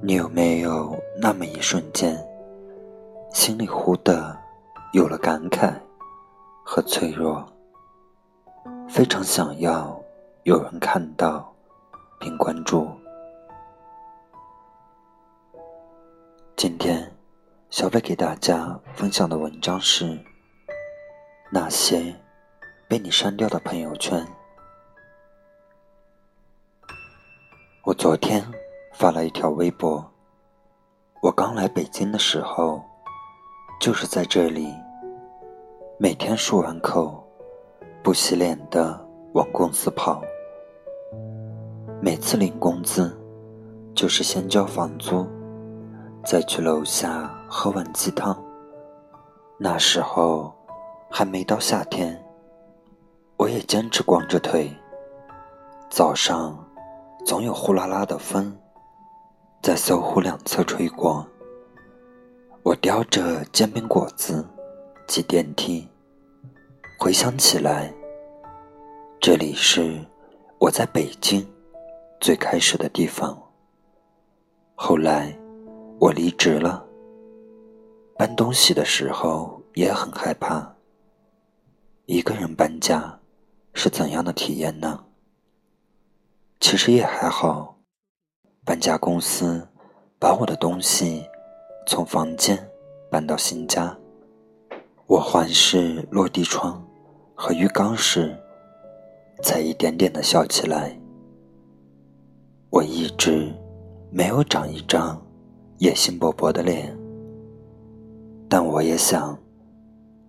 你有没有那么一瞬间，心里忽的有了感慨和脆弱，非常想要有人看到并关注？今天，小贝给大家分享的文章是那些被你删掉的朋友圈。我昨天。发了一条微博。我刚来北京的时候，就是在这里，每天漱完口，不洗脸的往公司跑。每次领工资，就是先交房租，再去楼下喝碗鸡汤。那时候还没到夏天，我也坚持光着腿。早上总有呼啦啦的风。在搜狐两侧吹过，我叼着煎饼果子挤电梯。回想起来，这里是我在北京最开始的地方。后来我离职了，搬东西的时候也很害怕。一个人搬家是怎样的体验呢？其实也还好。搬家公司把我的东西从房间搬到新家，我环视落地窗和浴缸时，才一点点的笑起来。我一直没有长一张野心勃勃的脸，但我也想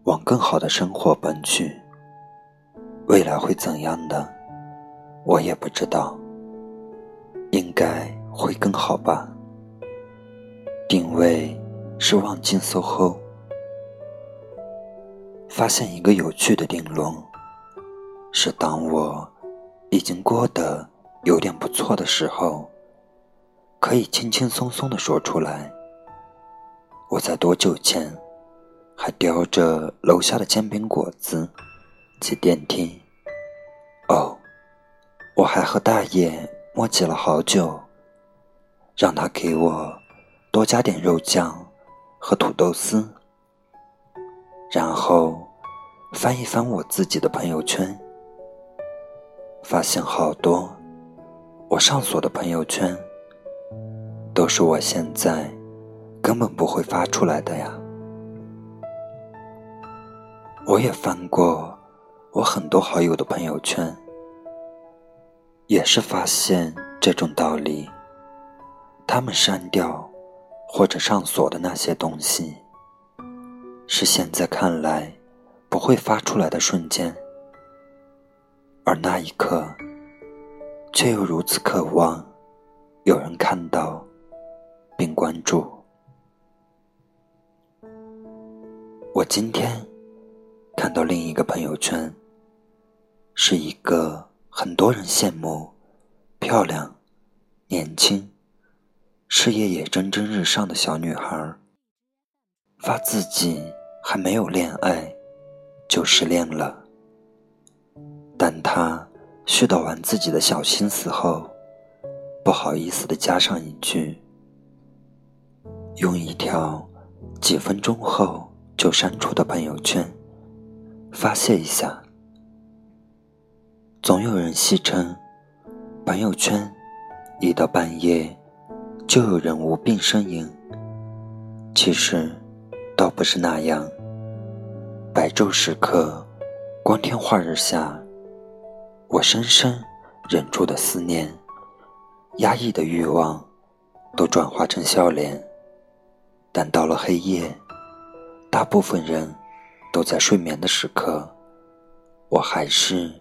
往更好的生活奔去。未来会怎样的，我也不知道。应该。会更好吧。定位是望京 SOHO，发现一个有趣的定论：是当我已经过得有点不错的时候，可以轻轻松松的说出来。我在多久前还叼着楼下的煎饼果子挤电梯？哦，我还和大爷磨叽了好久。让他给我多加点肉酱和土豆丝，然后翻一翻我自己的朋友圈，发现好多我上锁的朋友圈都是我现在根本不会发出来的呀。我也翻过我很多好友的朋友圈，也是发现这种道理。他们删掉或者上锁的那些东西，是现在看来不会发出来的瞬间，而那一刻，却又如此渴望有人看到并关注。我今天看到另一个朋友圈，是一个很多人羡慕、漂亮、年轻。事业也蒸蒸日上的小女孩，发自己还没有恋爱就失恋了。但她絮叨完自己的小心思后，不好意思的加上一句：“用一条几分钟后就删除的朋友圈发泄一下。”总有人戏称，朋友圈一到半夜。就有人无病呻吟。其实，倒不是那样。白昼时刻，光天化日下，我深深忍住的思念、压抑的欲望，都转化成笑脸。但到了黑夜，大部分人都在睡眠的时刻，我还是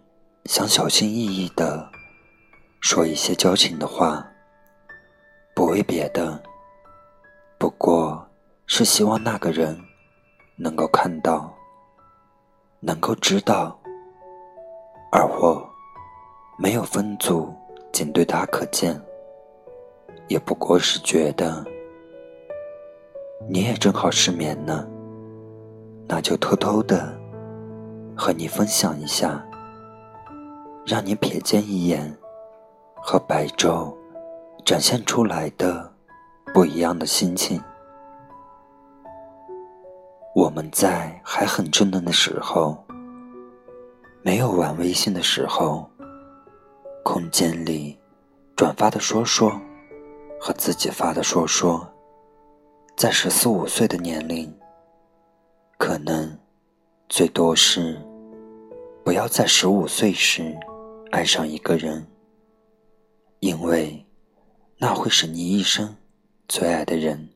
想小心翼翼的说一些矫情的话。不为别的，不过是希望那个人能够看到，能够知道，而我没有分组，仅对他可见，也不过是觉得你也正好失眠呢，那就偷偷的和你分享一下，让你瞥见一眼和白昼展现出来的不一样的心情。我们在还很稚嫩的时候，没有玩微信的时候，空间里转发的说说和自己发的说说，在十四五岁的年龄，可能最多是不要在十五岁时爱上一个人，因为那会是你一生最爱的人，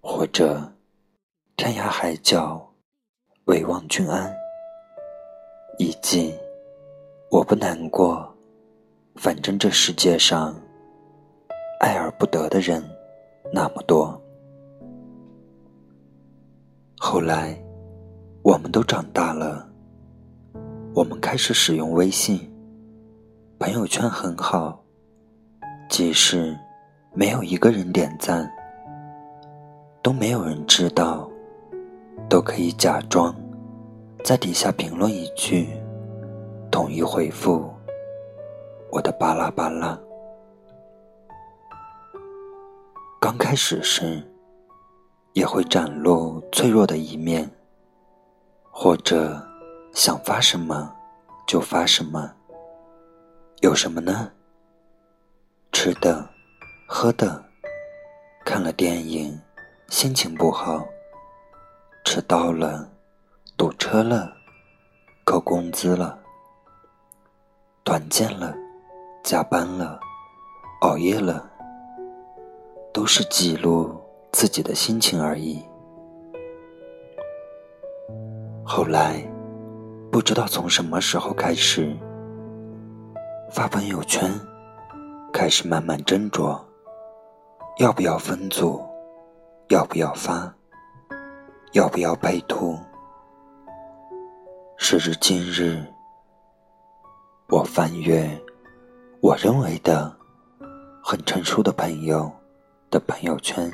或者。天涯海角，唯望君安。以及我不难过，反正这世界上爱而不得的人那么多。后来，我们都长大了，我们开始使用微信，朋友圈很好，即使没有一个人点赞，都没有人知道。都可以假装在底下评论一句，统一回复我的巴拉巴拉。刚开始时也会展露脆弱的一面，或者想发什么就发什么。有什么呢？吃的、喝的，看了电影，心情不好。迟到了，堵车了，扣工资了，团建了，加班了，熬夜了，都是记录自己的心情而已。后来，不知道从什么时候开始，发朋友圈开始慢慢斟酌，要不要分组，要不要发。要不要配图？时至今日，我翻阅我认为的很成熟的朋友的朋友圈，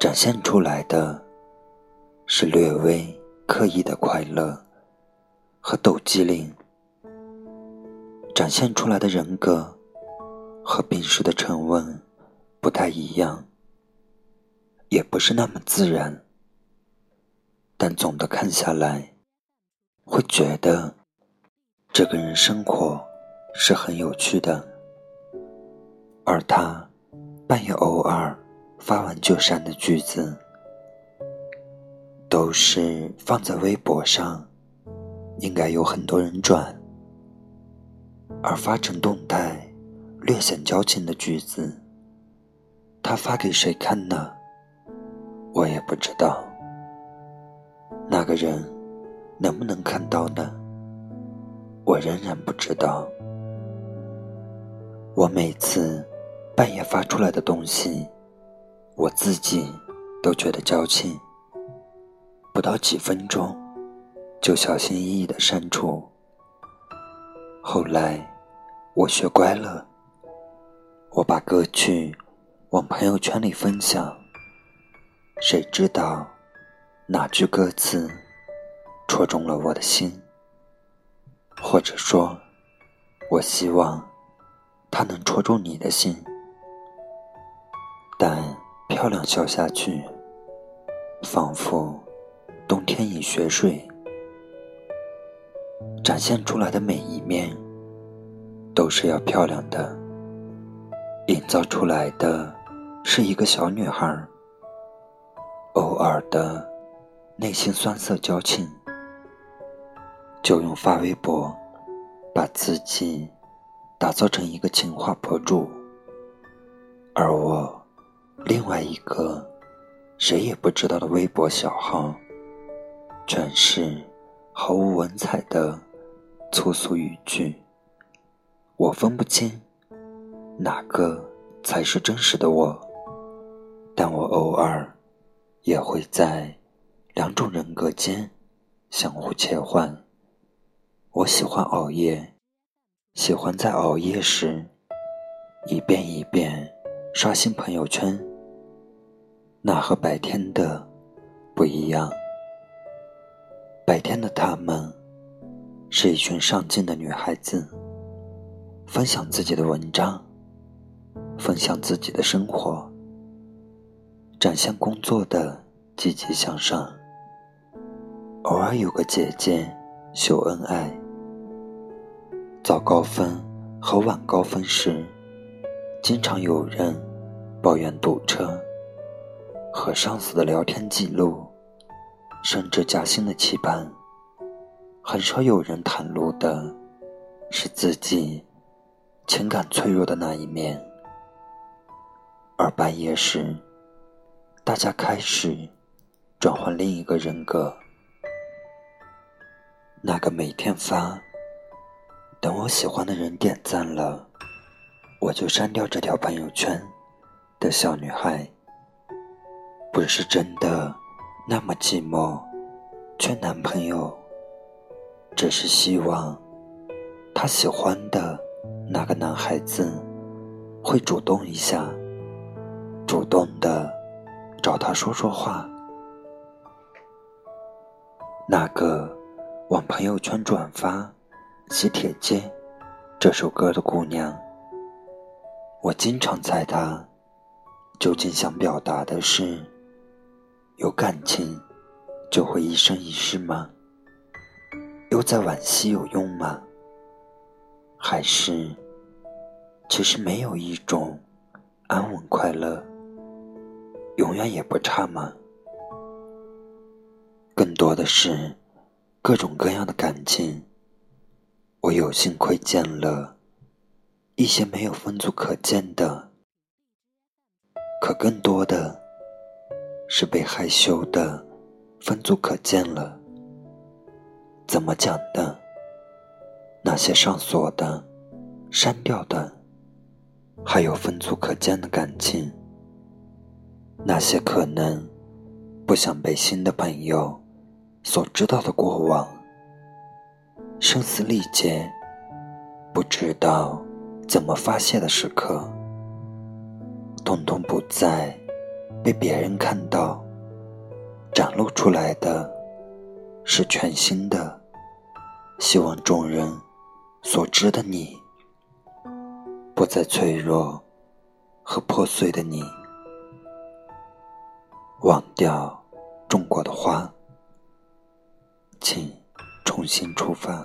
展现出来的是略微刻意的快乐和抖机灵，展现出来的人格和平时的沉稳不太一样，也不是那么自然。但总的看下来，会觉得这个人生活是很有趣的，而他半夜偶尔发完就删的句子，都是放在微博上，应该有很多人转，而发成动态略显矫情的句子，他发给谁看呢？我也不知道。那个人能不能看到呢？我仍然不知道。我每次半夜发出来的东西，我自己都觉得矫情。不到几分钟，就小心翼翼的删除。后来我学乖了，我把歌曲往朋友圈里分享。谁知道？哪句歌词戳中了我的心？或者说，我希望它能戳中你的心。但漂亮笑下去，仿佛冬天饮雪水，展现出来的每一面都是要漂亮的，营造出来的是一个小女孩，偶尔的。内心酸涩矫情，就用发微博把自己打造成一个情话博主，而我另外一个谁也不知道的微博小号，全是毫无文采的粗俗语句。我分不清哪个才是真实的我，但我偶尔也会在两种人格间相互切换。我喜欢熬夜，喜欢在熬夜时一遍一遍刷新朋友圈。那和白天的不一样。白天的他们是一群上进的女孩子，分享自己的文章，分享自己的生活，展现工作的积极向上。偶尔有个姐姐秀恩爱，早高峰和晚高峰时，经常有人抱怨堵车，和上司的聊天记录。甚至加薪的期盼，很少有人袒露的，是自己情感脆弱的那一面。而半夜时，大家开始转换另一个人格，那个每天发“等我喜欢的人点赞了，我就删掉这条朋友圈”的小女孩，不是真的。那么寂寞，缺男朋友，只是希望她喜欢的那个男孩子会主动一下，主动的找他说说话。那个往朋友圈转发《喜帖街》这首歌的姑娘，我经常猜她究竟想表达的是。有感情就会一生一世吗？又在惋惜有用吗？还是其实没有一种安稳快乐，永远也不差吗？更多的是各种各样的感情，我有幸窥见了一些没有分组可见的，可更多的。是被害羞的分组可见了。怎么讲的？那些上锁的、删掉的，还有分组可见的感情，那些可能不想被新的朋友所知道的过往，声嘶力竭，不知道怎么发泄的时刻，统统不在。被别人看到，展露出来的，是全新的，希望众人所知的你，不再脆弱和破碎的你，忘掉种过的花，请重新出发。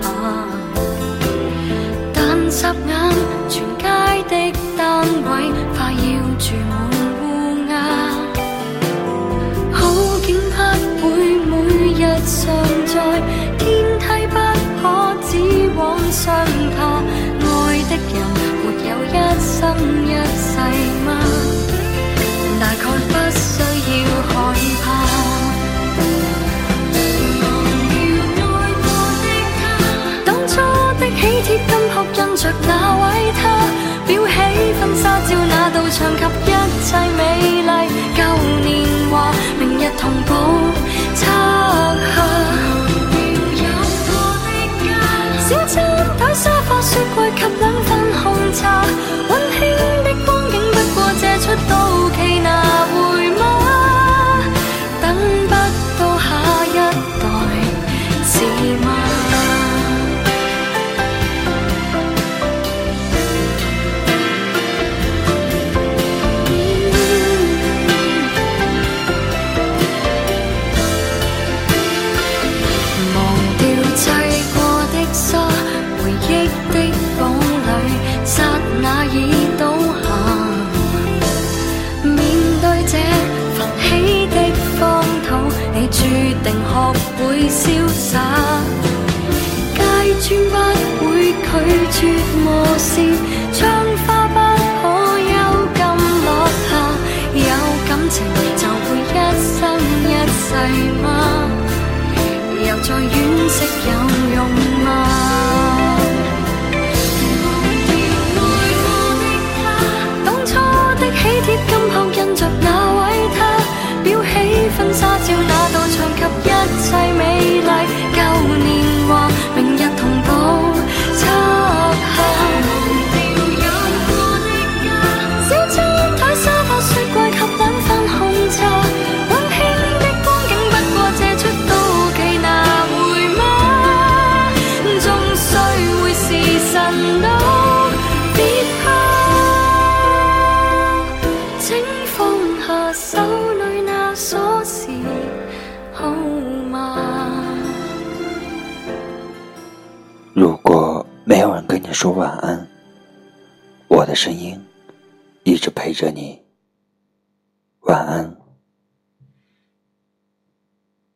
下，霎眼，全街跟着那位他，裱起婚纱照那道墙及 time. 晚安。我的声音一直陪着你。晚安。